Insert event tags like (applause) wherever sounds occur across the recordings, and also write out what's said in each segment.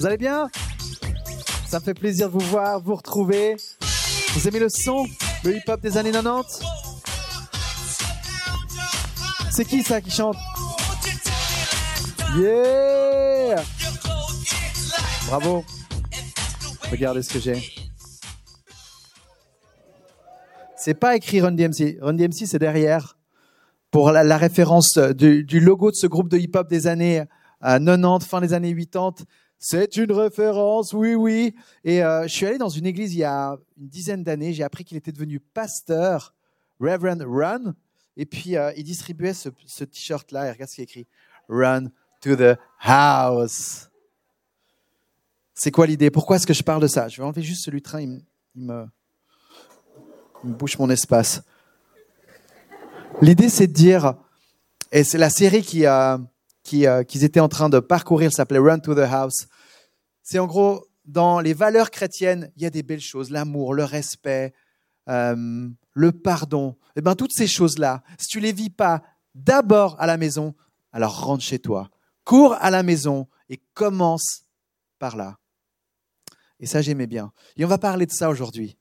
Vous allez bien? Ça me fait plaisir de vous voir, vous retrouver. Vous aimez le son Le hip-hop des années 90 C'est qui ça qui chante? Yeah Bravo Regardez ce que j'ai. C'est pas écrit Run DMC. Run DMC, c'est derrière. Pour la, référence du, logo de ce groupe de hip-hop des années 90, euh, fin des années 80. C'est une référence, oui, oui. Et euh, je suis allé dans une église il y a une dizaine d'années. J'ai appris qu'il était devenu pasteur, Reverend Run. Et puis, euh, il distribuait ce, ce t-shirt-là. Et regarde ce qui est écrit Run to the house. C'est quoi l'idée? Pourquoi est-ce que je parle de ça? Je vais enlever juste celui train, il, me, bouche mon espace. L'idée, c'est de dire, et c'est la série qui, euh, euh, qu'ils étaient en train de parcourir, s'appelait Run to the House. C'est en gros, dans les valeurs chrétiennes, il y a des belles choses, l'amour, le respect, euh, le pardon. Eh bien, toutes ces choses-là, si tu les vis pas d'abord à la maison, alors rentre chez toi. Cours à la maison et commence par là. Et ça, j'aimais bien. Et on va parler de ça aujourd'hui.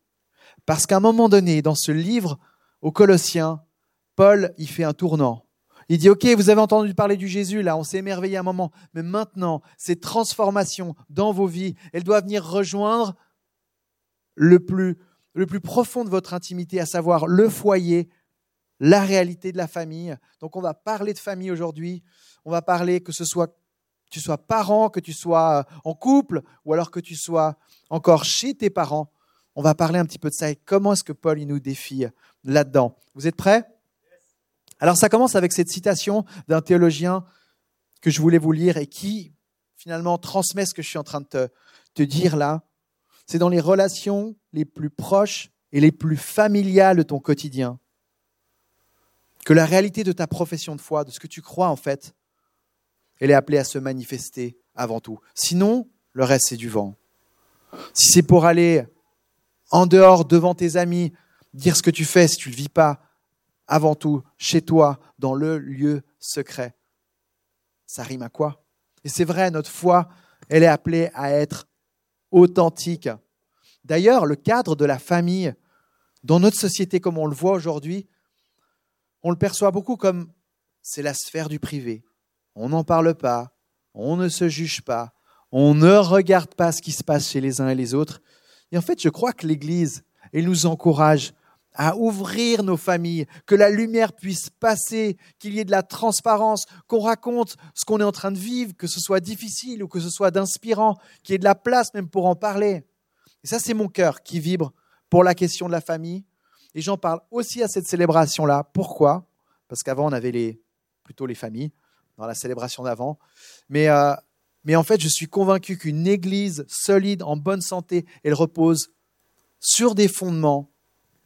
Parce qu'à un moment donné, dans ce livre aux Colossiens, Paul, il fait un tournant. Il dit, OK, vous avez entendu parler du Jésus, là, on s'est émerveillé un moment, mais maintenant, ces transformations dans vos vies, elles doivent venir rejoindre le plus, le plus profond de votre intimité, à savoir le foyer, la réalité de la famille. Donc, on va parler de famille aujourd'hui. On va parler que ce soit tu sois parent, que tu sois en couple, ou alors que tu sois encore chez tes parents. On va parler un petit peu de ça et comment est-ce que Paul il nous défie là-dedans. Vous êtes prêts? Alors ça commence avec cette citation d'un théologien que je voulais vous lire et qui finalement transmet ce que je suis en train de te, dire là. C'est dans les relations les plus proches et les plus familiales de ton quotidien que la réalité de ta profession de foi, de ce que tu crois en fait, elle est appelée à se manifester avant tout. Sinon, le reste, c'est du vent. Si c'est pour aller en dehors, devant tes amis, dire ce que tu fais, si tu ne le vis pas, avant tout, chez toi, dans le lieu secret, ça rime à quoi? Et c'est vrai, notre foi, elle est appelée à être authentique. D'ailleurs, le cadre de la famille, dans notre société comme on le voit aujourd'hui, on le perçoit beaucoup comme c'est la sphère du privé on n'en parle pas, on ne se juge pas, on ne regarde pas ce qui se passe chez les uns et les autres. Et en fait, je crois que l'Église, elle nous encourage à ouvrir nos familles, que la lumière puisse passer, qu'il y ait de la transparence, qu'on raconte ce qu'on est en train de vivre, que ce soit difficile ou que ce soit d'inspirant, qu'il y ait de la place même pour en parler. Et ça, c'est mon cœur qui vibre pour la question de la famille. Et j'en parle aussi à cette célébration-là. Pourquoi? Parce qu'avant, on avait les, plutôt les familles dans la célébration d'avant. Mais, euh, mais en fait, je suis convaincu qu'une église solide, en bonne santé, elle repose sur des fondements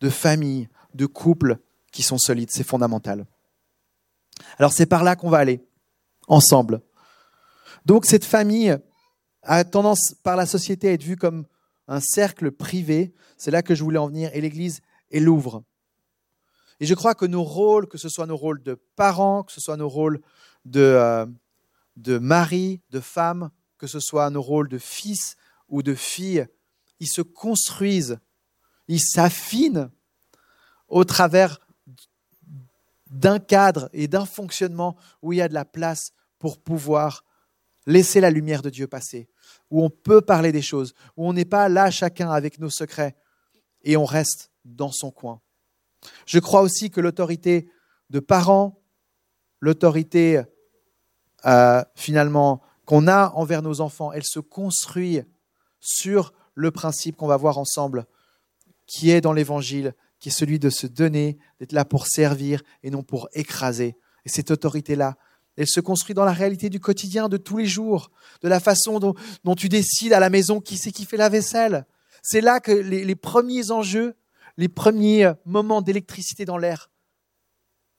de famille, de couple qui sont solides. C'est fondamental. Alors c'est par là qu'on va aller, ensemble. Donc cette famille a tendance par la société à être vue comme un cercle privé. C'est là que je voulais en venir. Et l'Église, elle l'ouvre. Et je crois que nos rôles, que ce soit nos rôles de parents, que ce soit nos rôles de, euh, de mari, de femme, que ce soit nos rôles de fils ou de fille, ils se construisent, ils s'affinent au travers d'un cadre et d'un fonctionnement où il y a de la place pour pouvoir laisser la lumière de Dieu passer, où on peut parler des choses, où on n'est pas là chacun avec nos secrets et on reste dans son coin. Je crois aussi que l'autorité de parents, l'autorité euh, finalement qu'on a envers nos enfants, elle se construit sur le principe qu'on va voir ensemble, qui est dans l'Évangile, qui est celui de se donner, d'être là pour servir et non pour écraser. Et cette autorité-là, elle se construit dans la réalité du quotidien, de tous les jours, de la façon dont, tu décides à la maison qui c'est qui fait la vaisselle. C'est là que les, premiers enjeux, les premiers moments d'électricité dans l'air,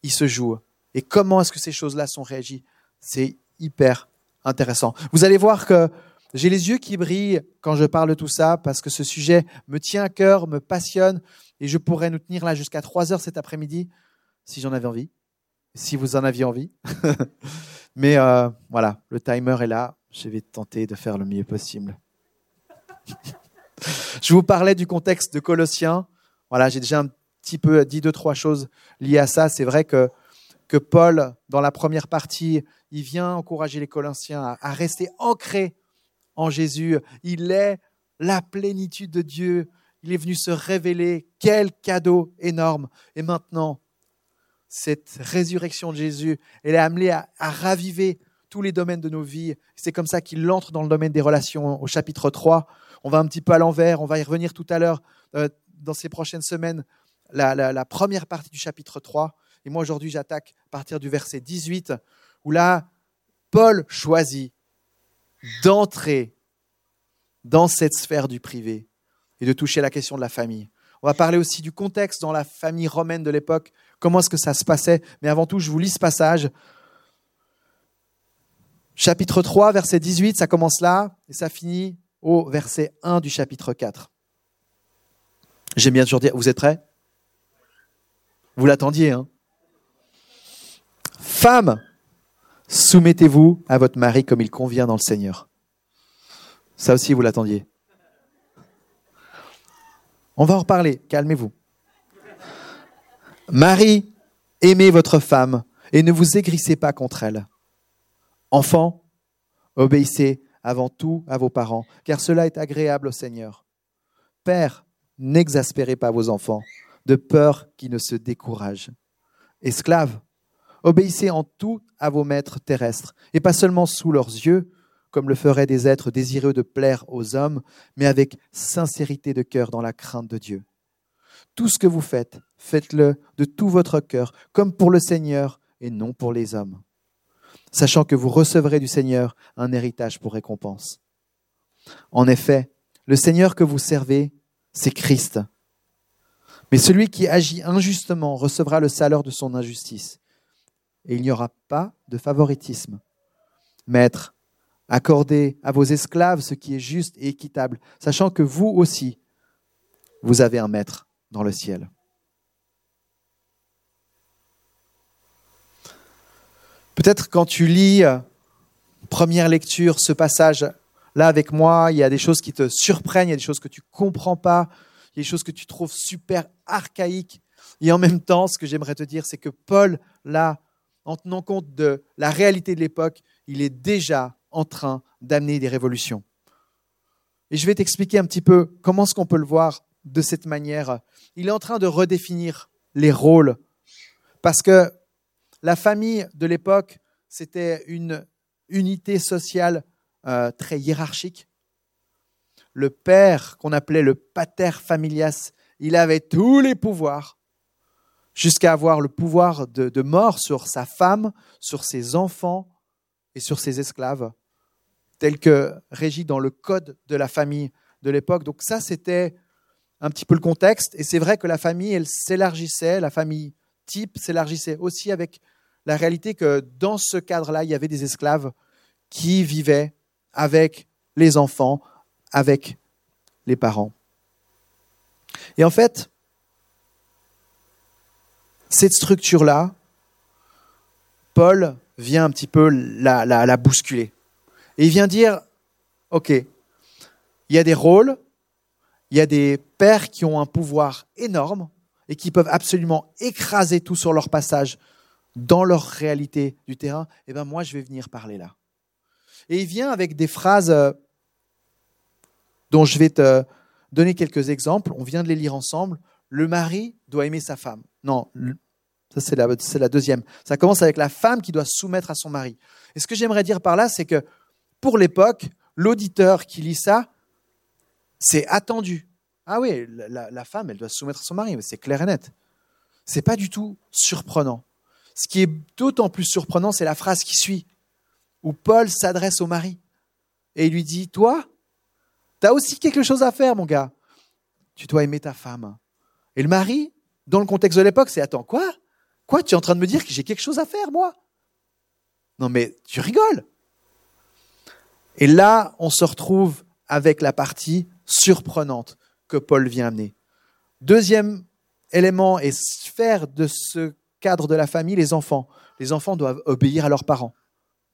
ils se jouent. Et comment est-ce que ces choses-là sont réagies? C'est hyper intéressant. Vous allez voir que j'ai les yeux qui brillent quand je parle de tout ça parce que ce sujet me tient à cœur, me passionne et je pourrais nous tenir là jusqu'à 3 heures cet après-midi si j'en avais envie, si vous en aviez envie. (laughs) Mais euh, voilà, le timer est là. Je vais tenter de faire le mieux possible. (laughs) Je vous parlais du contexte de Colossiens. Voilà, j'ai déjà un petit peu dit deux, trois choses liées à ça. C'est vrai que, que Paul, dans la première partie, il vient encourager les Colossiens à, à rester ancrés en Jésus. Il est la plénitude de Dieu. Il est venu se révéler. Quel cadeau énorme. Et maintenant, cette résurrection de Jésus, elle est amenée à, raviver tous les domaines de nos vies. C'est comme ça qu'il entre dans le domaine des relations au chapitre 3. On va un petit peu à l'envers, on va y revenir tout à l'heure euh, dans ces prochaines semaines, la, la, première partie du chapitre 3. Et moi aujourd'hui j'attaque à partir du verset 18, où là, Paul choisit d'entrer dans cette sphère du privé et de toucher la question de la famille. On va parler aussi du contexte dans la famille romaine de l'époque, comment est-ce que ça se passait. Mais avant tout, je vous lis ce passage. Chapitre 3, verset 18, ça commence là et ça finit au verset 1 du chapitre 4. J'aime bien toujours dire, vous êtes prêts? Vous l'attendiez, hein? Femme, soumettez-vous à votre mari comme il convient dans le Seigneur. Ça aussi, vous l'attendiez. On va en reparler, calmez-vous. Marie, aimez votre femme et ne vous aigrissez pas contre elle. Enfants, obéissez avant tout à vos parents, car cela est agréable au Seigneur. Père, n'exaspérez pas vos enfants, de peur qu'ils ne se découragent. Esclaves, obéissez en tout à vos maîtres terrestres, et pas seulement sous leurs yeux, comme le feraient des êtres désireux de plaire aux hommes, mais avec sincérité de cœur dans la crainte de Dieu. Tout ce que vous faites, faites-le de tout votre cœur, comme pour le Seigneur et non pour les hommes sachant que vous recevrez du Seigneur un héritage pour récompense. En effet, le Seigneur que vous servez, c'est Christ. Mais celui qui agit injustement recevra le salaire de son injustice. Et il n'y aura pas de favoritisme. Maître, accordez à vos esclaves ce qui est juste et équitable, sachant que vous aussi, vous avez un maître dans le ciel. Peut-être quand tu lis euh, première lecture ce passage là avec moi, il y a des choses qui te surprennent, il y a des choses que tu comprends pas, il y a des choses que tu trouves super archaïques. Et en même temps, ce que j'aimerais te dire, c'est que Paul, là, en tenant compte de la réalité de l'époque, il est déjà en train d'amener des révolutions. Et je vais t'expliquer un petit peu comment est-ce qu'on peut le voir de cette manière. Il est en train de redéfinir les rôles. Parce que la famille de l'époque, c'était une unité sociale euh, très hiérarchique. Le père, qu'on appelait le pater familias, il avait tous les pouvoirs, jusqu'à avoir le pouvoir de, mort sur sa femme, sur ses enfants et sur ses esclaves, tel que régi dans le code de la famille de l'époque. Donc ça, c'était un petit peu le contexte. Et c'est vrai que la famille, elle s'élargissait, la famille type s'élargissait aussi avec la réalité que dans ce cadre-là, il y avait des esclaves qui vivaient avec les enfants, avec les parents. Et en fait, cette structure-là, Paul vient un petit peu la, la, bousculer. Et il vient dire, OK, il y a des rôles, il y a des pères qui ont un pouvoir énorme et qui peuvent absolument écraser tout sur leur passage dans leur réalité du terrain, eh ben moi je vais venir parler là. Et il vient avec des phrases euh, dont je vais te donner quelques exemples. On vient de les lire ensemble. Le mari doit aimer sa femme. Non, ça c'est la, deuxième. Ça commence avec la femme qui doit soumettre à son mari. Et ce que j'aimerais dire par là, c'est que pour l'époque, l'auditeur qui lit ça, c'est attendu. Ah oui, la, femme, elle doit soumettre à son mari, c'est clair et net. C'est pas du tout surprenant. Ce qui est d'autant plus surprenant, c'est la phrase qui suit, où Paul s'adresse au mari et il lui dit, toi, tu as aussi quelque chose à faire, mon gars. Tu dois aimer ta femme. Et le mari, dans le contexte de l'époque, c'est, attends, quoi? Quoi Tu es en train de me dire que j'ai quelque chose à faire, moi? Non, mais tu rigoles. Et là, on se retrouve avec la partie surprenante que Paul vient amener. Deuxième élément et sphère de ce cadre de la famille, les enfants. Les enfants doivent obéir à leurs parents.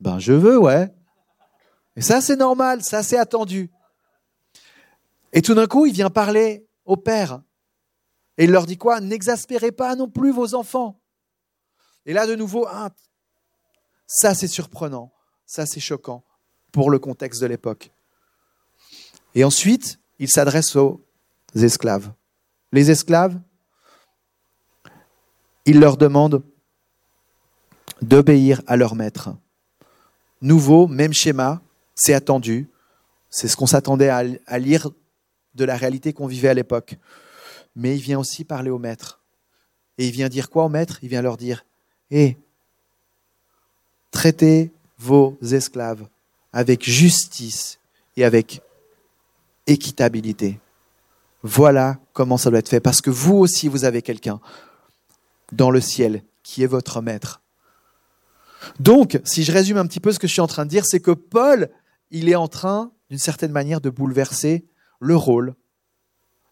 Ben, je veux, ouais. Et ça, c'est normal, ça, c'est attendu. Et tout d'un coup, il vient parler au père. Et il leur dit quoi? N'exaspérez pas non plus vos enfants. Et là, de nouveau, ah, ça, c'est surprenant, ça, c'est choquant pour le contexte de l'époque. Et ensuite, il s'adresse aux esclaves. Les esclaves, il leur demande d'obéir à leur maître. Nouveau, même schéma, c'est attendu, c'est ce qu'on s'attendait à, lire de la réalité qu'on vivait à l'époque. Mais il vient aussi parler au maître. Et il vient dire quoi au maître? Il vient leur dire, hé, traitez vos esclaves avec justice et avec équitabilité. Voilà comment ça doit être fait, parce que vous aussi, vous avez quelqu'un dans le ciel qui est votre maître. Donc, si je résume un petit peu ce que je suis en train de dire, c'est que Paul, il est en train, d'une certaine manière, de bouleverser le rôle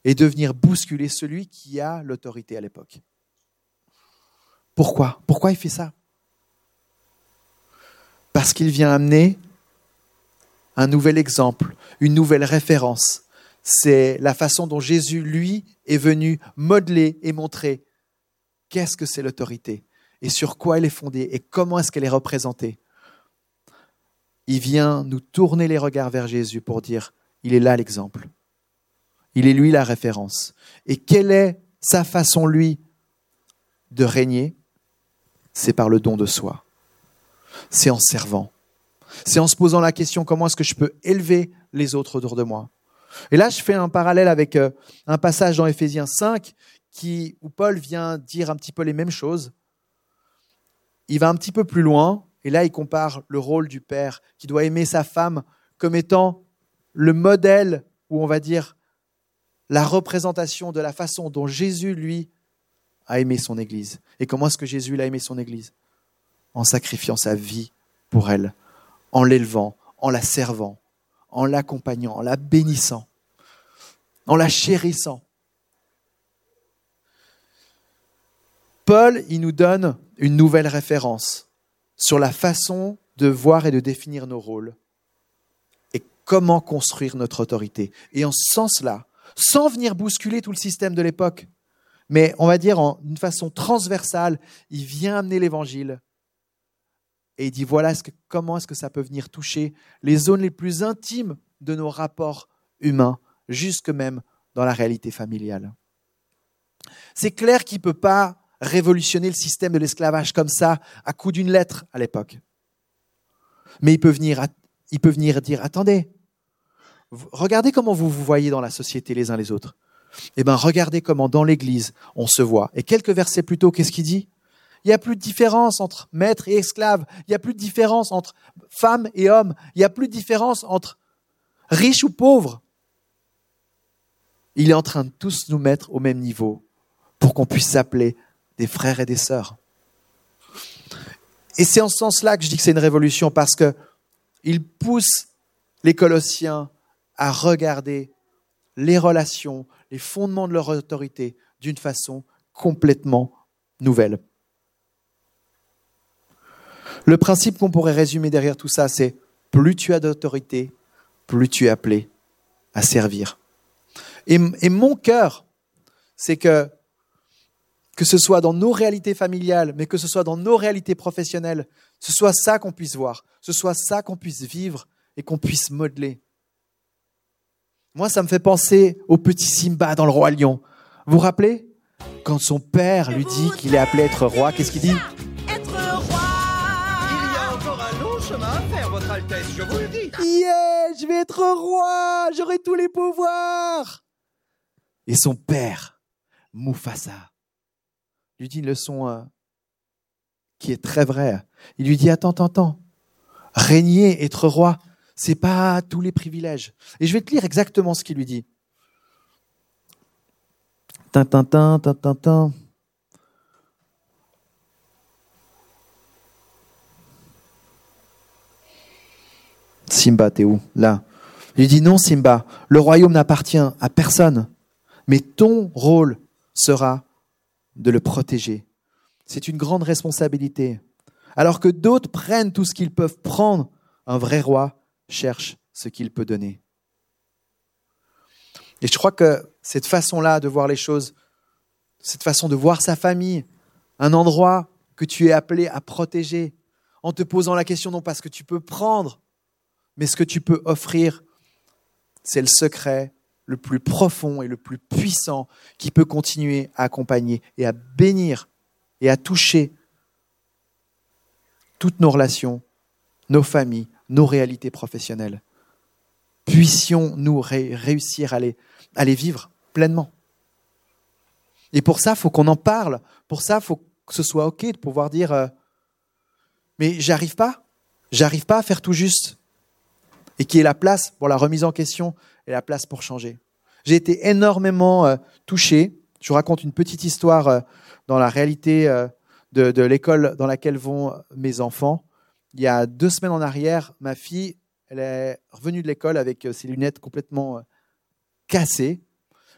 et de venir bousculer celui qui a l'autorité à l'époque. Pourquoi? Pourquoi il fait ça? Parce qu'il vient amener un nouvel exemple, une nouvelle référence. C'est la façon dont Jésus, lui, est venu modeler et montrer qu'est-ce que c'est l'autorité et sur quoi elle est fondée et comment est-ce qu'elle est représentée. Il vient nous tourner les regards vers Jésus pour dire, il est là l'exemple. Il est lui la référence. Et quelle est sa façon, lui, de régner? C'est par le don de soi. C'est en servant. C'est en se posant la question comment est-ce que je peux élever les autres autour de moi? Et là, je fais un parallèle avec euh, un passage dans Éphésiens 5 qui, où Paul vient dire un petit peu les mêmes choses. Il va un petit peu plus loin, et là, il compare le rôle du père qui doit aimer sa femme comme étant le modèle, ou on va dire la représentation de la façon dont Jésus, lui, a aimé son Église. Et comment est-ce que Jésus l'a aimé son Église En sacrifiant sa vie pour elle, en l'élevant, en la servant, en l'accompagnant, en la bénissant, en la chérissant. Paul, il nous donne une nouvelle référence sur la façon de voir et de définir nos rôles et comment construire notre autorité. Et en ce sens-là, sans venir bousculer tout le système de l'époque, mais on va dire en une façon transversale, il vient amener l'évangile et il dit voilà comment est-ce que ça peut venir toucher les zones les plus intimes de nos rapports humains, jusque même dans la réalité familiale. C'est clair qu'il ne peut pas révolutionner le système de l'esclavage comme ça à coup d'une lettre à l'époque. Mais il peut venir, il peut venir dire attendez, regardez comment vous vous voyez dans la société les uns les autres. Eh bien, regardez comment dans l'Église on se voit. Et quelques versets plus tôt, qu'est-ce qu'il dit? Il n'y a plus de différence entre maître et esclave. Il n'y a plus de différence entre femme et homme. Il n'y a plus de différence entre riche ou pauvre. Il est en train de tous nous mettre au même niveau pour qu'on puisse s'appeler des frères et des sœurs. Et c'est en ce sens-là que je dis que c'est une révolution parce que il pousse les Colossiens à regarder les relations, les fondements de leur autorité d'une façon complètement nouvelle. Le principe qu'on pourrait résumer derrière tout ça, c'est plus tu as d'autorité, plus tu es appelé à servir. Et, mon cœur, c'est que, que ce soit dans nos réalités familiales, mais que ce soit dans nos réalités professionnelles, ce soit ça qu'on puisse voir, ce soit ça qu'on puisse vivre et qu'on puisse modeler. Moi, ça me fait penser au petit Simba dans le roi lion. Vous vous rappelez Quand son père lui dit qu'il est appelé à être roi, qu'est-ce qu'il dit je vous le dis. Yeah, je vais être roi, j'aurai tous les pouvoirs. Et son père, Mufasa, lui dit une leçon euh, qui est très vraie. Il lui dit attends, attends, attends. Régner, être roi, c'est pas tous les privilèges. Et je vais te lire exactement ce qu'il lui dit. Tintin, tintin, Simba, t'es où? Là. Il dit non, Simba, le royaume n'appartient à personne, mais ton rôle sera de le protéger. C'est une grande responsabilité. Alors que d'autres prennent tout ce qu'ils peuvent prendre, un vrai roi cherche ce qu'il peut donner. Et je crois que cette façon-là de voir les choses, cette façon de voir sa famille, un endroit que tu es appelé à protéger, en te posant la question non pas ce que tu peux prendre, mais ce que tu peux offrir, c'est le secret le plus profond et le plus puissant qui peut continuer à accompagner et à bénir et à toucher toutes nos relations, nos familles, nos réalités professionnelles. Puissions-nous réussir à les, vivre pleinement. Et pour ça, il faut qu'on en parle. Pour ça, il faut que ce soit OK de pouvoir dire euh, Mais j'arrive pas. J'arrive pas à faire tout juste. Et qui est la place pour la remise en question et la place pour changer. J'ai été énormément euh, touché. Je vous raconte une petite histoire euh, dans la réalité de, l'école dans laquelle vont mes enfants. Il y a deux semaines en arrière, ma fille, elle est revenue de l'école avec euh, ses lunettes complètement euh, cassées.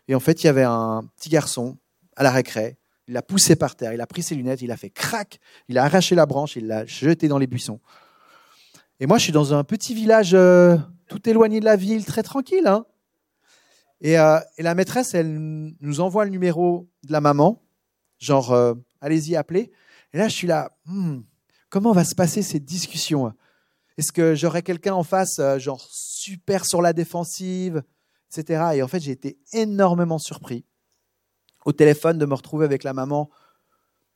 Et en fait, il y avait un petit garçon à la récré. Il l'a poussé par terre, il a pris ses lunettes, il a fait crac, il a arraché la branche, il l'a jeté dans les buissons. Et moi, je suis dans un petit village euh, tout éloigné de la ville, très tranquille. Hein et, la maîtresse, elle nous envoie le numéro de la maman, genre allez-y, appelez. Et là, je suis là, hmm, comment va se passer cette discussion Est-ce que j'aurai quelqu'un en face, euh, genre super sur la défensive, etc. Et en fait, j'ai été énormément surpris au téléphone de me retrouver avec la maman,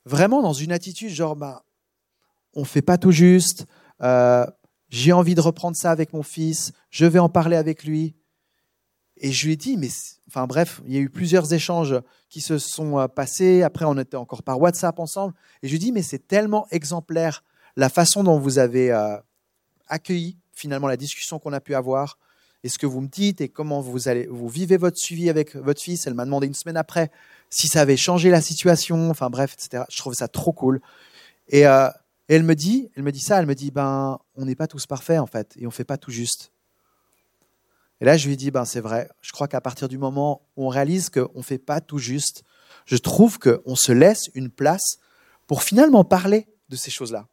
vraiment dans une attitude genre, bah, on fait pas tout juste, euh, j'ai envie de reprendre ça avec mon fils, je vais en parler avec lui. Et je lui ai dit, mais enfin bref, il y a eu plusieurs échanges qui se sont euh, passés. Après, on était encore par WhatsApp ensemble. Et je lui ai dit, mais c'est tellement exemplaire la façon dont vous avez euh, accueilli finalement la discussion qu'on a pu avoir et ce que vous me dites et comment vous vivez votre suivi avec votre fils. Elle m'a demandé une semaine après si ça avait changé la situation. Enfin bref, etc. Je trouve ça trop cool. Et, euh, et elle me dit, elle me dit ça. Elle me dit, ben, on n'est pas tous parfaits en fait et on fait pas tout juste. Et là, je lui dis, ben, c'est vrai, je crois qu'à partir du moment où on réalise qu'on ne fait pas tout juste, je trouve qu'on se laisse une place pour finalement parler de ces choses-là.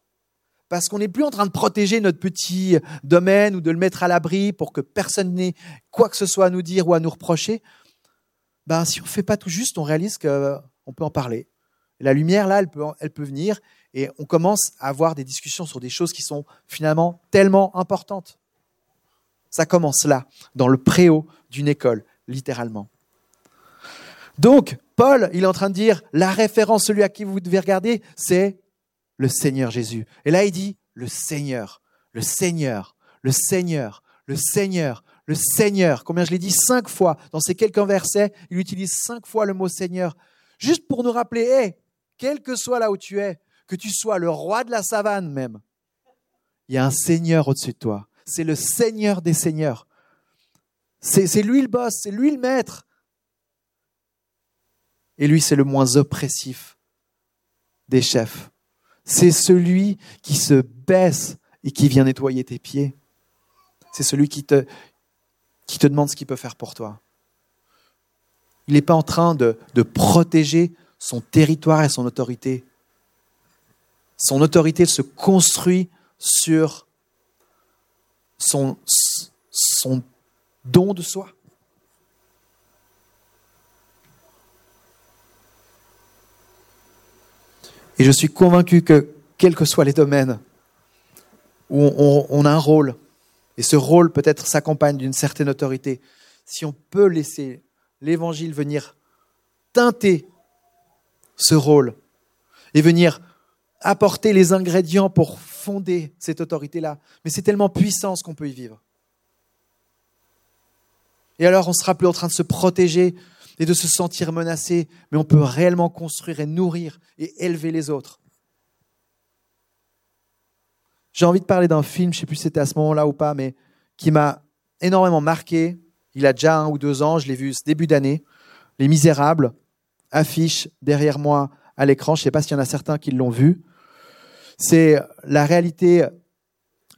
Parce qu'on n'est plus en train de protéger notre petit domaine ou de le mettre à l'abri pour que personne n'ait quoi que ce soit à nous dire ou à nous reprocher. Ben, si on ne fait pas tout juste, on réalise qu'on peut en parler. la lumière, là, elle peut, elle peut venir et on commence à avoir des discussions sur des choses qui sont finalement tellement importantes. Ça commence là, dans le préau d'une école, littéralement. Donc, Paul, il est en train de dire, la référence, celui à qui vous devez regarder, c'est le Seigneur Jésus. Et là, il dit, le Seigneur, le Seigneur, le Seigneur, le Seigneur, le Seigneur. Combien je l'ai dit? Cinq fois dans ces quelques versets, il utilise cinq fois le mot Seigneur, juste pour nous rappeler, hé, quel que soit là où tu es, que tu sois le roi de la savane même, il y a un Seigneur au-dessus de toi c'est le Seigneur des Seigneurs. C'est lui le boss, c'est lui le maître. Et lui, c'est le moins oppressif des chefs. C'est celui qui se baisse et qui vient nettoyer tes pieds. C'est celui qui te, demande ce qu'il peut faire pour toi. Il n'est pas en train de, de protéger son territoire et son autorité. Son autorité se construit sur son, don de soi. Et je suis convaincu que, quels que soient les domaines où on, a un rôle, et ce rôle peut-être s'accompagne d'une certaine autorité, si on peut laisser l'évangile venir teinter ce rôle et venir apporter les ingrédients pour fonder cette autorité-là. Mais c'est tellement puissant ce qu'on peut y vivre. Et alors, on sera plus en train de se protéger et de se sentir menacé, mais on peut réellement construire et nourrir et élever les autres. J'ai envie de parler d'un film, je ne sais plus si c'était à ce moment-là ou pas, mais qui m'a énormément marqué. Il a déjà un ou deux ans, je l'ai vu ce début d'année. Les Misérables affiche derrière moi à l'écran. Je ne sais pas s'il y en a certains qui l'ont vu. C'est la réalité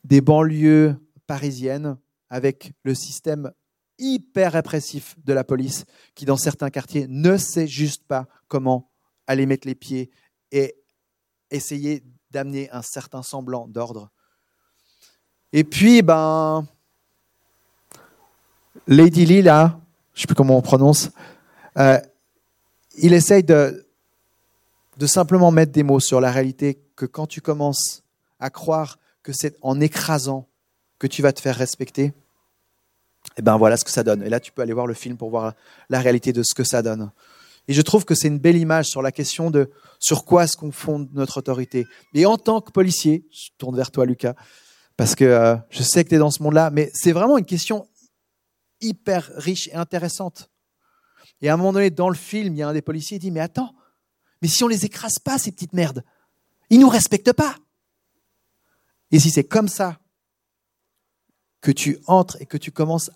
des banlieues parisiennes avec le système hyper répressif de la police qui, dans certains quartiers, ne sait juste pas comment aller mettre les pieds et essayer d'amener un certain semblant d'ordre. Et puis, ben, Lady Lee, là, je sais plus comment on prononce, euh, il essaye de, de simplement mettre des mots sur la réalité que quand tu commences à croire que c'est en écrasant que tu vas te faire respecter, et eh ben voilà ce que ça donne. Et là, tu peux aller voir le film pour voir la réalité de ce que ça donne. Et je trouve que c'est une belle image sur la question de sur quoi est-ce qu'on fonde notre autorité. Et en tant que policier, je tourne vers toi, Lucas, parce que euh, je sais que tu es dans ce monde-là, mais c'est vraiment une question hyper riche et intéressante. Et à un moment donné, dans le film, il y a un des policiers qui dit, mais attends, mais si on les écrase pas, ces petites merdes, ils nous respectent pas. Et si c'est comme ça que tu entres et que tu commences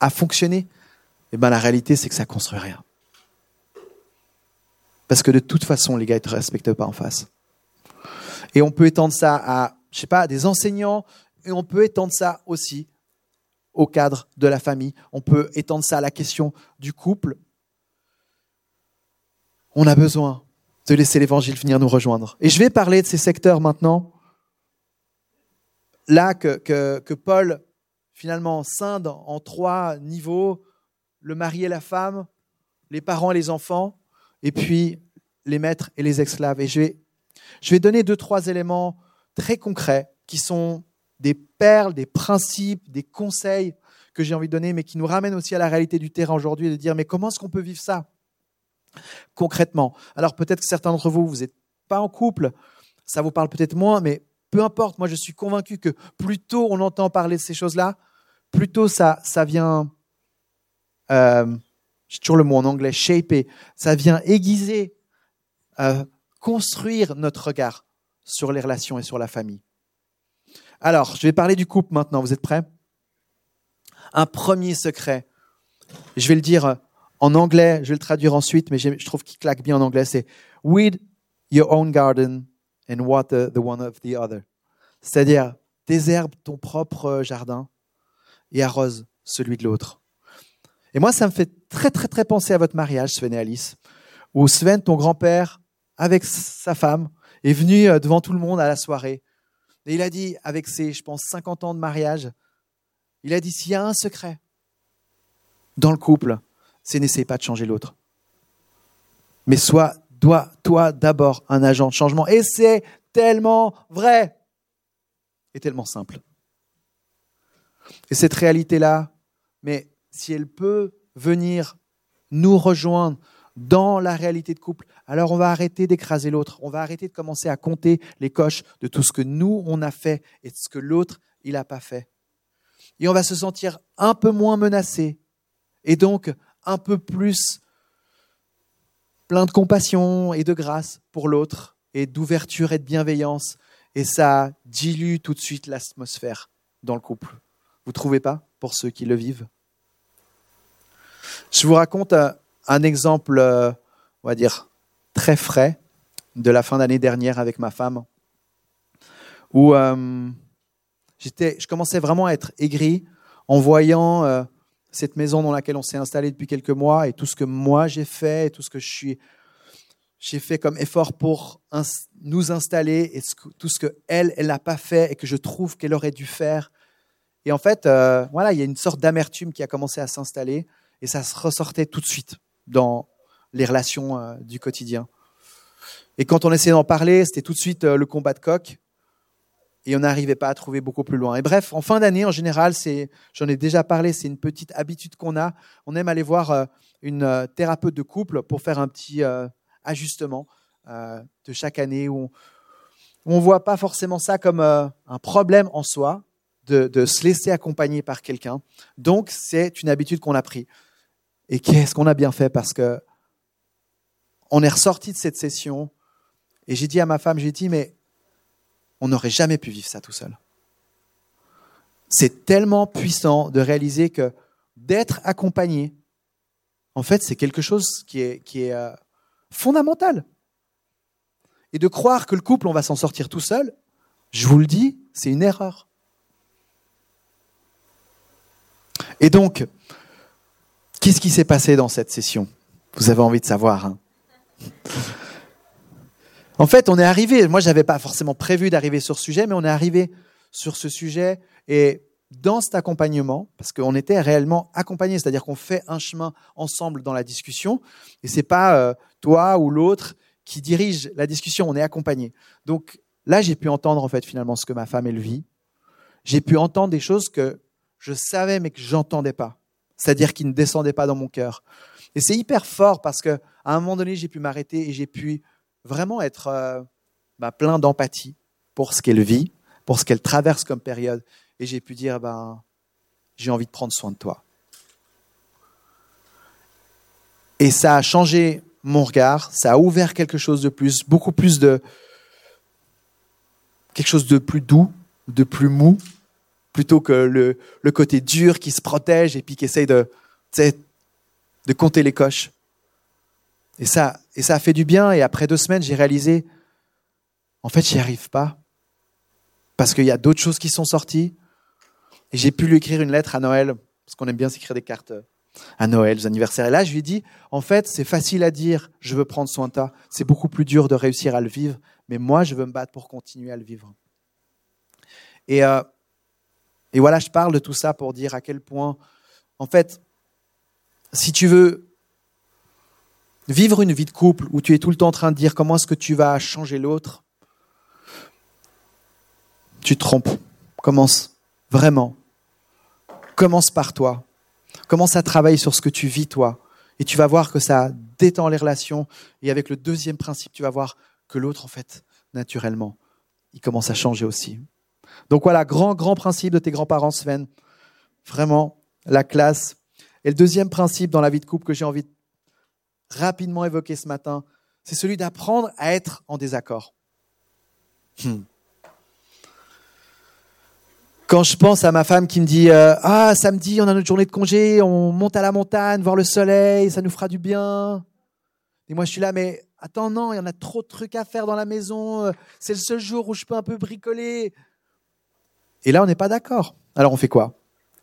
à fonctionner, eh ben la réalité, c'est que ça construit rien. Parce que de toute façon, les gars, ils te respectent pas en face. Et on peut étendre ça à, je sais pas, des enseignants, et on peut étendre ça aussi au cadre de la famille. On peut étendre ça à la question du couple. On a besoin de laisser l'évangile venir nous rejoindre. Et je vais parler de ces secteurs maintenant. Là que, que, Paul finalement scinde en trois niveaux, le mari et la femme, les parents et les enfants, et puis les maîtres et les esclaves. Et je vais, je vais donner deux, trois éléments très concrets qui sont des perles, des principes, des conseils que j'ai envie de donner, mais qui nous ramènent aussi à la réalité du terrain aujourd'hui, de dire, mais comment est-ce qu'on peut vivre ça? Concrètement Alors peut-être que certains d'entre vous, vous n'êtes pas en couple, ça vous parle peut-être moins, mais peu importe, moi je suis convaincu que plus tôt on entend parler de ces choses-là, plus tôt ça, ça vient, euh, j'ai toujours le mot en anglais, shaper, ça vient aiguiser, euh, construire notre regard sur les relations et sur la famille. Alors, je vais parler du couple maintenant. Vous êtes prêts? Un premier secret. Je vais le dire en anglais, je vais le traduire ensuite, mais je trouve qu'il claque bien en anglais. C'est Weed your own garden and water the one of the other. C'est-à-dire, désherbe ton propre jardin et arrose celui de l'autre. Et moi, ça me fait très, très, très penser à votre mariage, Sven et Alice, où Sven, ton grand-père, avec sa femme, est venu euh, devant tout le monde à la soirée et il a dit, avec ses, je pense, 50 ans de mariage, il a dit, s'il y a un secret dans le couple, c'est n'essaye pas de changer l'autre. Mais sois, dois, toi d'abord un agent de changement. Et c'est tellement vrai et tellement simple. Et cette réalité-là, mais si elle peut venir nous rejoindre dans la réalité de couple, alors on va arrêter d'écraser l'autre. On va arrêter de commencer à compter les coches de tout ce que nous, on a fait et de ce que l'autre, il n'a pas fait. Et on va se sentir un peu moins menacé et donc un peu plus plein de compassion et de grâce pour l'autre et d'ouverture et de bienveillance. Et ça dilue tout de suite l'atmosphère dans le couple. Vous trouvez pas pour ceux qui le vivent? Je vous raconte euh, un exemple, euh, on va dire, très frais de la fin d'année dernière avec ma femme, où euh, je commençais vraiment à être aigri en voyant cette maison dans laquelle on s'est installé depuis quelques mois et tout ce que moi j'ai fait et tout ce que je suis, j'ai fait comme effort pour nous installer et tout ce que elle, elle n'a pas fait et que je trouve qu'elle aurait dû faire. Et en fait, voilà, il y a une sorte d'amertume qui a commencé à s'installer et ça se ressortait tout de suite dans les relations euh, du quotidien. Et quand on essayait d'en parler, c'était tout de suite euh, le combat de coq. Et on n'arrivait pas à trouver beaucoup plus loin. Et bref, en fin d'année, en général, c'est, j'en ai déjà parlé, c'est une petite habitude qu'on a. On aime aller voir euh, une thérapeute de couple pour faire un petit ajustement de chaque année où on ne voit pas forcément ça comme un problème en soi de, de se laisser accompagner par quelqu'un. Donc, c'est une habitude qu'on a pris. Et qu'est-ce qu'on a bien fait parce que on est ressorti de cette session et j'ai dit à ma femme, j'ai dit, mais on n'aurait jamais pu vivre ça tout seul. C'est tellement puissant de réaliser que d'être accompagné, en fait, c'est quelque chose qui est, euh, fondamental. Et de croire que le couple, on va s'en sortir tout seul, je vous le dis, c'est une erreur. Et donc, Qu'est-ce qui s'est passé dans cette session? Vous avez envie de savoir. Hein? En fait, on est arrivé, moi je n'avais pas forcément prévu d'arriver sur ce sujet, mais on est arrivé sur ce sujet et dans cet accompagnement, parce qu'on était réellement accompagnés, c'est-à-dire qu'on fait un chemin ensemble dans la discussion, et c'est pas euh, toi ou l'autre qui dirige la discussion, on est accompagné. Donc là, j'ai pu entendre en fait finalement ce que ma femme elle vit. J'ai pu entendre des choses que je savais mais que j'entendais pas, c'est-à-dire qui ne descendaient pas dans mon cœur. Et c'est hyper fort parce que à un moment donné, j'ai pu m'arrêter et j'ai pu vraiment être euh, bah, plein d'empathie pour ce qu'elle vit, pour ce qu'elle traverse comme période, et j'ai pu dire ben j'ai envie de prendre soin de toi. Et ça a changé mon regard, ça a ouvert quelque chose de plus, beaucoup plus de quelque chose de plus doux, de plus mou, plutôt que le, côté dur qui se protège et puis qui essaye de compter les coches. Et ça, et ça a fait du bien. Et après deux semaines, j'ai réalisé, en fait, j'y arrive pas. Parce qu'il y a d'autres choses qui sont sorties. Et j'ai pu lui écrire une lettre à Noël, parce qu'on aime bien s'écrire des cartes à Noël, aux anniversaires. Et là, je lui ai dit, en fait, c'est facile à dire, je veux prendre soin de toi. C'est beaucoup plus dur de réussir à le vivre, mais moi, je veux me battre pour continuer à le vivre. Et, euh, et voilà, je parle de tout ça pour dire à quel point, en fait, si tu veux vivre une vie de couple où tu es tout le temps en train de dire comment est-ce que tu vas changer l'autre, tu te trompes. Commence vraiment. Commence par toi. Commence à travailler sur ce que tu vis toi. Et tu vas voir que ça détend les relations. Et avec le deuxième principe, tu vas voir que l'autre, en fait, naturellement, il commence à changer aussi. Donc voilà, grand, grand principe de tes grands-parents, Sven. Vraiment, la classe. Et le deuxième principe dans la vie de couple que j'ai envie de rapidement évoquer ce matin, c'est celui d'apprendre à être en désaccord. Hmm. Quand je pense à ma femme qui me dit euh, Ah, samedi, on a notre journée de congé, on monte à la montagne, voir le soleil, ça nous fera du bien. Et moi, je suis là, mais attends, non, il y en a trop de trucs à faire dans la maison, euh, c'est le seul jour où je peux un peu bricoler. Et là, on n'est pas d'accord. Alors, on fait quoi?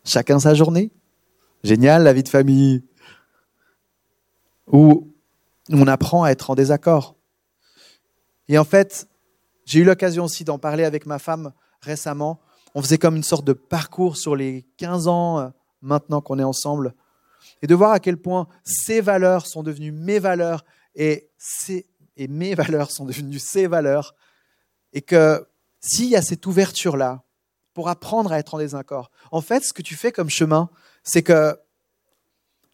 Chacun sa journée? Génial, la vie de famille. Où on apprend à être en désaccord. Et en fait, j'ai eu l'occasion aussi d'en parler avec ma femme récemment. On faisait comme une sorte de parcours sur les 15 ans euh, maintenant qu'on est ensemble. Et de voir à quel point ces valeurs sont devenues mes valeurs et, et mes (laughs) valeurs sont devenues ses valeurs. Et que s'il y a cette ouverture-là, pour apprendre à être en désaccord. En fait, ce que tu fais comme chemin, c'est que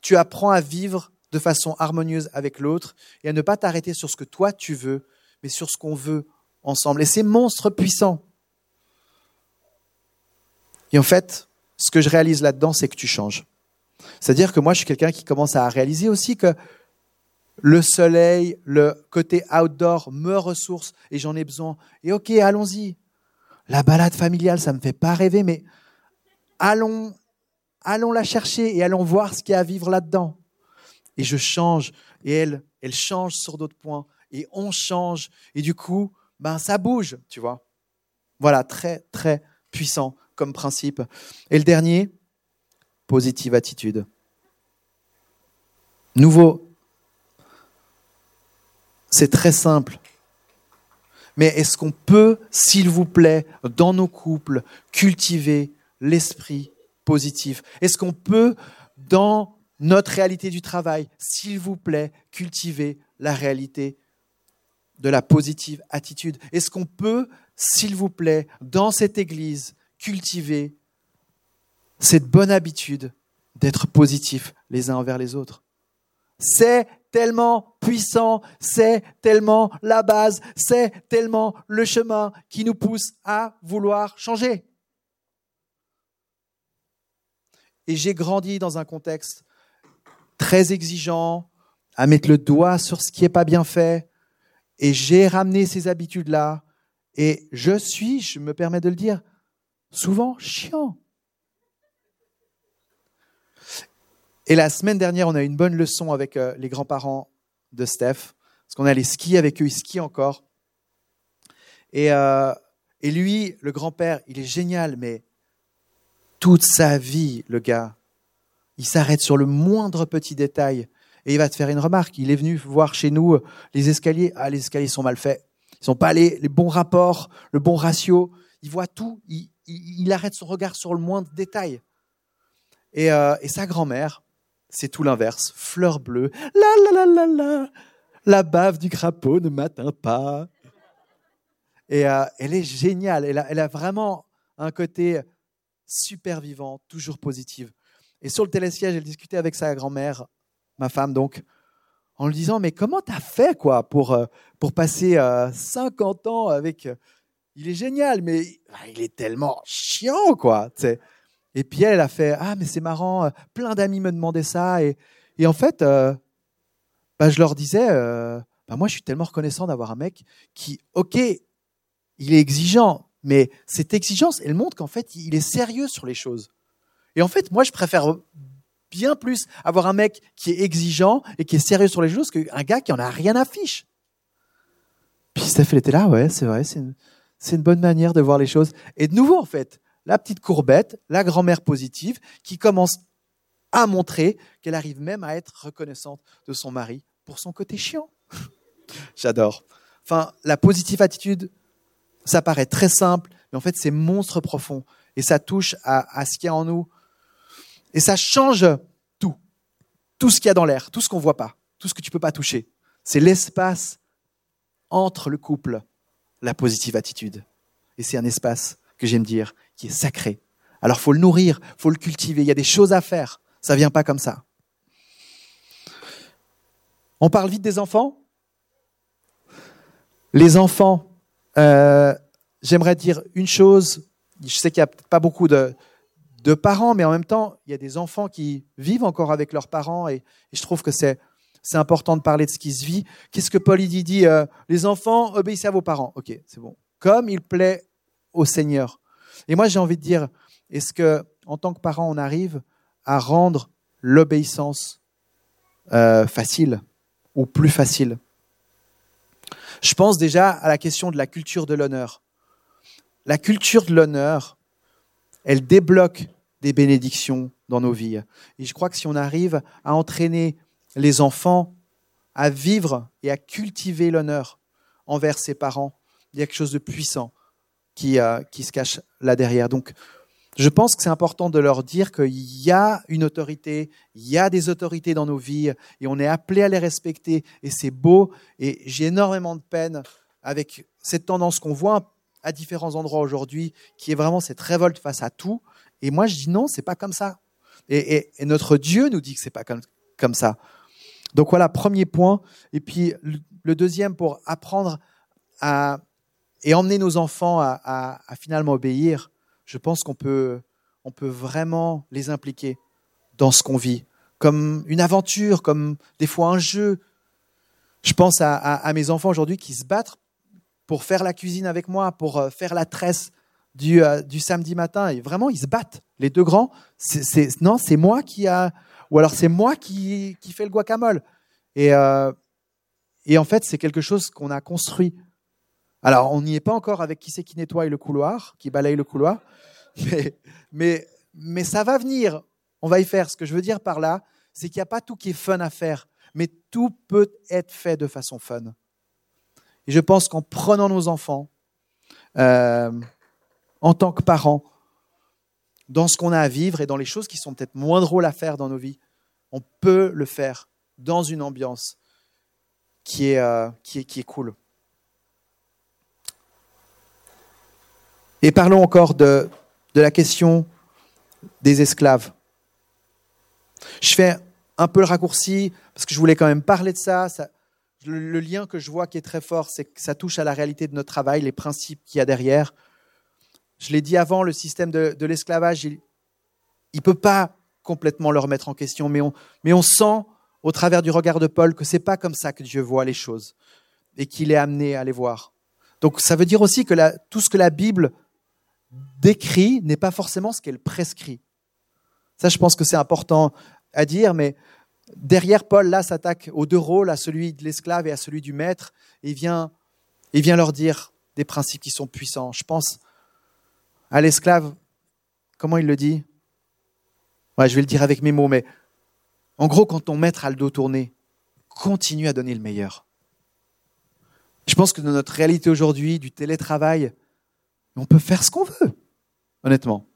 tu apprends à vivre de façon harmonieuse avec l'autre et à ne pas t'arrêter sur ce que toi tu veux, mais sur ce qu'on veut ensemble. Et c'est monstre puissant. Et en fait, ce que je réalise là-dedans, c'est que tu changes. C'est-à-dire que moi, je suis quelqu'un qui commence à réaliser aussi que le soleil, le côté outdoor me ressource et j'en ai besoin. Et ok, allons-y. La balade familiale, ça me fait pas rêver, mais allons, allons la chercher et allons voir ce qu'il y a à vivre là-dedans. Et je change, et elle, elle change sur d'autres points, et on change, et du coup, ben ça bouge, tu vois. Voilà, très très puissant comme principe. Et le dernier, positive attitude. Nouveau. C'est très simple. Mais est-ce qu'on peut, s'il vous plaît, dans nos couples, cultiver l'esprit positif? Est-ce qu'on peut, dans notre réalité du travail, s'il vous plaît, cultiver la réalité de la positive attitude Est-ce qu'on peut, s'il vous plaît, dans cette Église, cultiver cette bonne habitude d'être positif les uns envers les autres? C'est tellement puissant, c'est tellement la base, c'est tellement le chemin qui nous pousse à vouloir changer. Et j'ai grandi dans un contexte très exigeant, à mettre le doigt sur ce qui n'est pas bien fait, et j'ai ramené ces habitudes-là, et je suis, je me permets de le dire, souvent chiant. Et la semaine dernière, on a eu une bonne leçon avec euh, les grands-parents de Steph, parce qu'on allait skier avec eux, ils skient encore. Et, euh, et lui, le grand-père, il est génial, mais toute sa vie, le gars, il s'arrête sur le moindre petit détail et il va te faire une remarque. Il est venu voir chez nous euh, les escaliers. Ah, les escaliers sont mal faits. Ils n'ont pas les, les bons rapports, le bon ratio. Il voit tout. Il, il, arrête son regard sur le moindre détail. Et, euh, et sa grand-mère, c'est tout l'inverse. Fleur bleue, la la la la la, la bave du crapaud ne m'atteint pas. Et euh, elle est géniale. Elle a, elle a, vraiment un côté super vivant, toujours positive. Et sur le télésiège, elle discutait avec sa grand-mère, ma femme donc, en lui disant mais comment t'as fait quoi pour euh, pour passer 50 ans avec il est génial, mais ah, il est tellement chiant, quoi. Et puis elle, a fait Ah, mais c'est marrant, euh, plein d'amis me demandaient ça. Et, en fait, euh, bah, je leur disais euh, bah, Moi, je suis tellement reconnaissant d'avoir un mec qui, ok, il est exigeant, mais cette exigence, elle montre qu'en fait, il est sérieux sur les choses. Et en fait, moi, je préfère bien plus avoir un mec qui est exigeant et qui est sérieux sur les choses qu'un gars qui en a rien à fiche. Puis Steph, elle était là, ouais, c'est vrai, c'est une bonne manière de voir les choses. Et de nouveau, en fait, la petite courbette, la grand-mère positive, qui commence à montrer qu'elle arrive même à être reconnaissante de son mari pour son côté chiant. (laughs) J'adore. Enfin, la positive attitude, ça paraît très simple, mais en fait, c'est monstre profond. Et ça touche à ce qu'il y a en nous. Et ça change tout. Tout ce qu'il y a dans l'air, tout ce qu'on ne voit pas, tout ce que tu ne peux pas toucher. C'est l'espace entre le couple la positive attitude. Et c'est un espace que j'aime dire qui est sacré. Alors faut le nourrir, faut le cultiver. Il y a des choses à faire. Ça vient pas comme ça. On parle vite des enfants? Les enfants, euh, j'aimerais dire une chose. Je sais qu'il n'y a pas beaucoup de, de, parents, mais en même temps, il y a des enfants qui vivent encore avec leurs parents, et je trouve que c'est important de parler de ce qui se vit. Qu'est-ce que Paul dit, dit euh, Les enfants, obéissez à vos parents. Ok, c'est bon. Comme il plaît au Seigneur. Et moi, j'ai envie de dire, est-ce que, en tant que parent, on arrive à rendre l'obéissance euh, facile ou plus facile? Je pense déjà à la question de la culture de l'honneur. La culture de l'honneur, elle débloque des bénédictions dans nos vies. Et je crois que si on arrive à entraîner les enfants à vivre et à cultiver l'honneur envers ses parents. Il y a quelque chose de puissant qui, euh, qui se cache là derrière. Donc, je pense que c'est important de leur dire qu'il y a une autorité, il y a des autorités dans nos vies et on est appelé à les respecter et c'est beau. Et j'ai énormément de peine avec cette tendance qu'on voit à différents endroits aujourd'hui, qui est vraiment cette révolte face à tout. Et moi, je dis non, c'est pas comme ça. Et, notre Dieu nous dit que c'est pas comme, ça. Donc voilà, premier point. Et puis le deuxième, pour apprendre et emmener nos enfants à, finalement obéir, je pense qu'on peut, on peut vraiment les impliquer dans ce qu'on vit, comme une aventure, comme des fois un jeu. Je pense à, mes enfants aujourd'hui qui se battent pour faire la cuisine avec moi, pour euh, faire la tresse du, euh, du samedi matin. Et vraiment, ils se battent. Les deux grands, c'est, non, c'est moi qui a, ou alors c'est moi qui, qui fais le guacamole. Et, euh, et en fait, c'est quelque chose qu'on a construit. Alors, on n'y est pas encore avec qui c'est qui nettoie le couloir, qui balaye le couloir, (laughs) mais, mais, mais ça va venir. On va y faire. Ce que je veux dire par là, c'est qu'il n'y a pas tout qui est fun à faire, mais tout peut être fait de façon fun. Et je pense qu'en prenant nos enfants, euh, en tant que parents, dans ce qu'on a à vivre et dans les choses qui sont peut-être moins drôles à faire dans nos vies, on peut le faire dans une ambiance qui est, euh, qui est, qui cool. Et parlons encore de, de la question des esclaves. Je fais un peu le raccourci parce que je voulais quand même parler de ça le, lien que je vois qui est très fort, c'est que ça touche à la réalité de notre travail, les principes qu'il y a derrière. Je l'ai dit avant, le système de, l'esclavage, il ne peut pas complètement le remettre en question, mais on, sent au travers du regard de Paul que c'est pas comme ça que Dieu voit les choses et qu'il est amené à les voir. Donc ça veut dire aussi que tout ce que la Bible décrit n'est pas forcément ce qu'elle prescrit. Ça, je pense que c'est important à dire, mais derrière Paul, là, s'attaque aux deux rôles, à celui de l'esclave et à celui du maître, et vient, il vient leur dire des principes qui sont puissants. Je pense à l'esclave, comment il le dit? Je vais le dire avec mes mots, mais en gros, quand ton maître a le dos tourné, continue à donner le meilleur. Je pense que dans notre réalité aujourd'hui, du télétravail, on peut faire ce qu'on veut. honnêtement.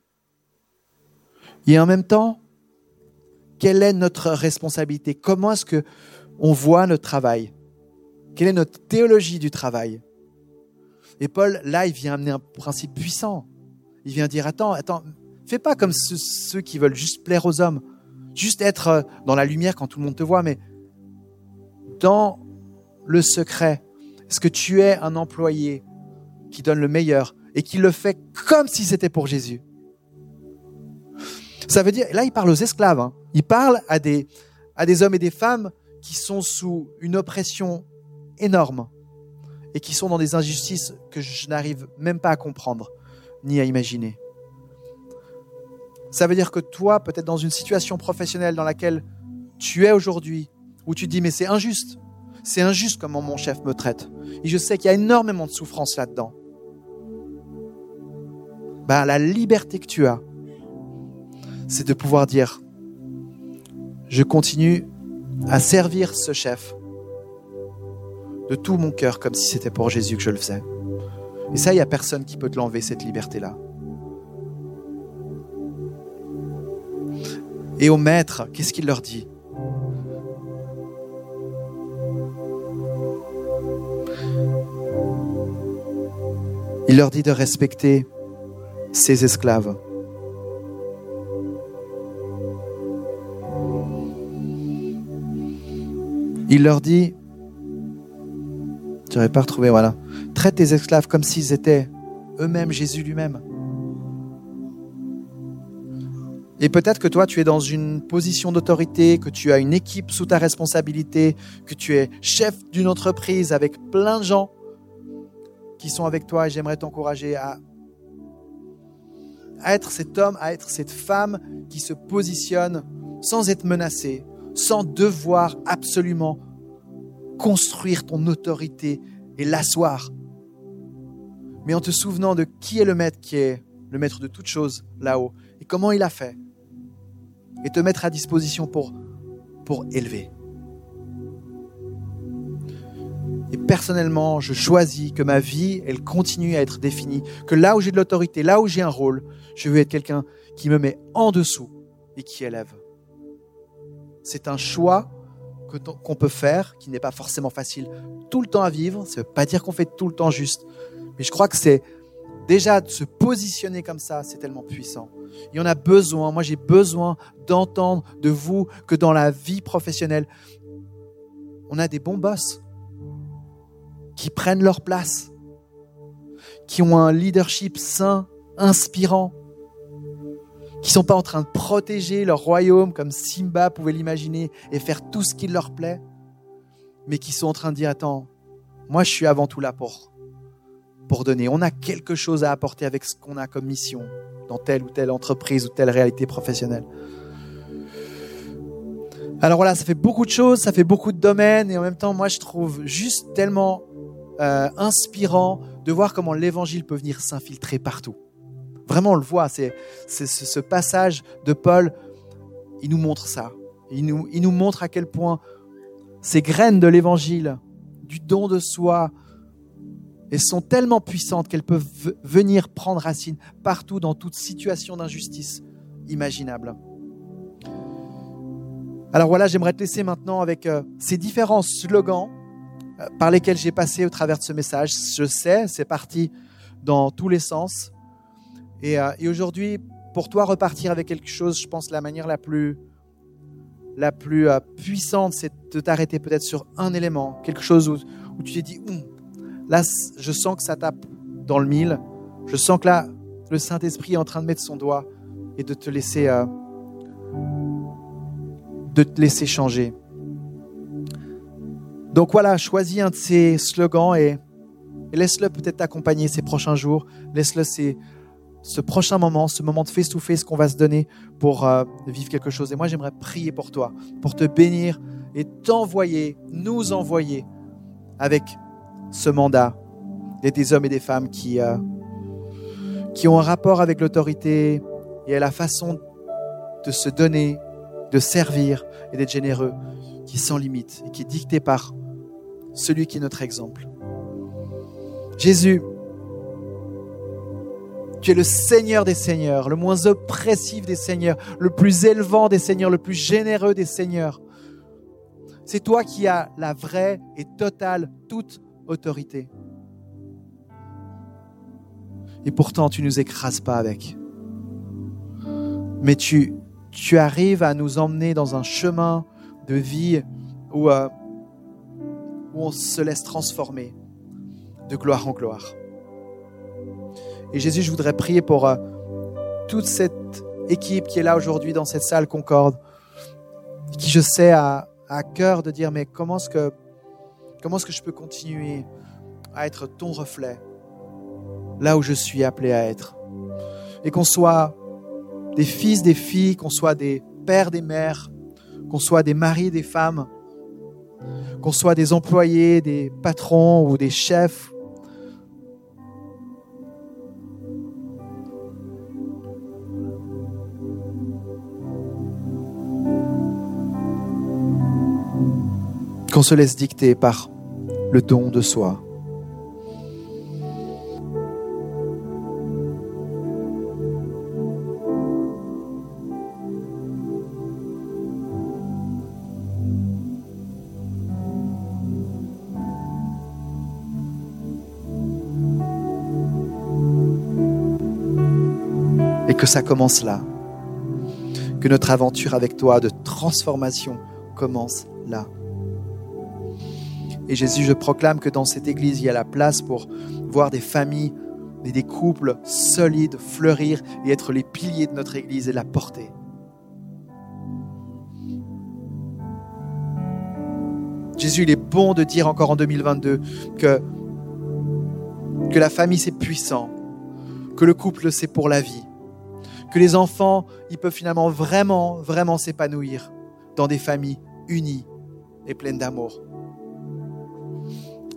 Et en même temps, quelle est notre responsabilité? Comment est-ce que on voit notre travail? Quelle est notre théologie du travail? Et Paul, là, il vient amener un principe puissant. Il vient dire attends, attends, fais pas comme ceux, qui veulent juste plaire aux hommes, juste être euh, dans la lumière quand tout le monde te voit, mais dans le secret, est-ce que tu es un employé qui donne le meilleur et qui le fait comme si c'était pour Jésus? Ça veut dire, là il parle aux esclaves, hein. il parle à des, à des hommes et des femmes qui sont sous une oppression énorme et qui sont dans des injustices que je n'arrive même pas à comprendre ni à imaginer. Ça veut dire que toi, peut-être dans une situation professionnelle dans laquelle tu es aujourd'hui, où tu te dis mais c'est injuste, c'est injuste comment mon chef me traite, et je sais qu'il y a énormément de souffrance là-dedans. Ben, la liberté que tu as, c'est de pouvoir dire, je continue à servir ce chef de tout mon cœur comme si c'était pour Jésus que je le faisais. Et ça, il n'y a personne qui peut te l'enlever, cette liberté-là. Et au maître, qu'est-ce qu'il leur dit? Il leur dit de respecter ses esclaves. Il leur dit, je n'aurais pas retrouvé, voilà, traite tes esclaves comme s'ils étaient eux-mêmes Jésus lui-même. Et peut-être que toi, tu es dans une position d'autorité, que tu as une équipe sous ta responsabilité, que tu es chef d'une entreprise avec plein de gens qui sont avec toi et j'aimerais t'encourager à, être cet homme, à être cette femme qui se positionne sans être menacé, sans devoir absolument construire ton autorité et l'asseoir, mais en te souvenant de qui est le maître qui est le maître de toutes choses là-haut et comment il a fait et te mettre à disposition pour, pour élever. Et personnellement, je choisis que ma vie, elle continue à être définie, que là où j'ai de l'autorité, là où j'ai un rôle, je veux être quelqu'un qui me met en dessous et qui élève. C'est un choix qu'on peut faire, qui n'est pas forcément facile tout le temps à vivre. Ça ne veut pas dire qu'on fait tout le temps juste. Mais je crois que c'est déjà de se positionner comme ça, c'est tellement puissant. Et on a besoin, moi j'ai besoin d'entendre de vous que dans la vie professionnelle, on a des bons boss qui prennent leur place, qui ont un leadership sain, inspirant, qui sont pas en train de protéger leur royaume comme Simba pouvait l'imaginer et faire tout ce qui leur plaît, mais qui sont en train de dire attends, moi je suis avant tout là pour donner. On a quelque chose à apporter avec ce qu'on a comme mission dans telle ou telle entreprise ou telle réalité professionnelle. Alors voilà, ça fait beaucoup de choses, ça fait beaucoup de domaines, et en même temps, moi, je trouve juste tellement euh, inspirant de voir comment l'évangile peut venir s'infiltrer partout. Vraiment, on le voit, c'est ce passage de Paul, il nous montre ça. Il nous, il nous montre à quel point ces graines de l'évangile, du don de soi, elles sont tellement puissantes qu'elles peuvent venir prendre racine partout dans toute situation d'injustice imaginable. Alors voilà, j'aimerais te laisser maintenant avec euh, ces différents slogans euh, par lesquels j'ai passé au travers de ce message. Je sais, c'est parti dans tous les sens. Et, euh, aujourd'hui, pour toi, repartir avec quelque chose, je pense la manière la plus, la plus puissante, c'est de t'arrêter peut-être sur un élément, quelque chose où, tu t'es dit, Là, je sens que ça tape dans le mille. Je sens que là, le Saint-Esprit est en train de mettre son doigt et de te laisser, euh, de te laisser changer. Donc voilà, choisis un de ces slogans et, laisse-le peut-être t'accompagner ces prochains jours. Laisse-le ce prochain moment, ce moment de face-to-face qu'on va se donner pour euh, vivre quelque chose. Et moi, j'aimerais prier pour toi, pour te bénir et t'envoyer, nous envoyer avec ce mandat des hommes et des femmes qui, euh, qui ont un rapport avec l'autorité et à la façon de se donner, de servir et d'être généreux, qui est sans limite et qui est dicté par celui qui est notre exemple. Jésus, Tu es le Seigneur des Seigneurs, le moins oppressif des Seigneurs, le plus élevant des Seigneurs, le plus généreux des Seigneurs. C'est toi qui as la vraie et totale toute autorité. Et pourtant, tu ne nous écrases pas avec. Mais tu, tu arrives à nous emmener dans un chemin de vie où, euh, où on se laisse transformer de gloire en gloire. Et Jésus, je voudrais prier pour euh, toute cette équipe qui est là aujourd'hui dans cette salle Concorde, qui je sais a à cœur de dire, mais comment est-ce que, comment est-ce que je peux continuer à être ton reflet là où je suis appelé à être? Et qu'on soit des fils, des filles, qu'on soit des pères, des mères, qu'on soit des maris, des femmes, qu'on soit des employés, des patrons ou des chefs, qu'on se laisse dicter par le don de soi. Et que ça commence là. Que notre aventure avec toi de transformation commence là. Et Jésus, je proclame que dans cette église, il y a la place pour voir des familles et des couples solides fleurir et être les piliers de notre église et la porter. Jésus, il est bon de dire encore en 2022 que, que la famille, c'est puissant, que le couple, c'est pour la vie, que les enfants, ils peuvent finalement vraiment, vraiment s'épanouir dans des familles unies et pleines d'amour.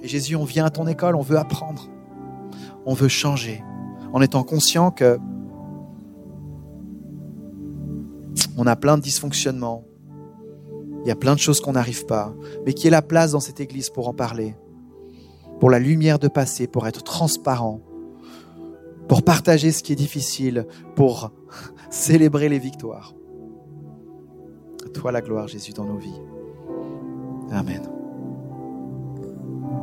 Et Jésus, on vient à ton école, on veut apprendre, on veut changer, en étant conscient que on a plein de dysfonctionnements, il y a plein de choses qu'on n'arrive pas, mais qui est la place dans cette église pour en parler, pour la lumière de passer, pour être transparent, pour partager ce qui est difficile, pour (laughs) célébrer les victoires. Toi la gloire, Jésus, dans nos vies. Amen.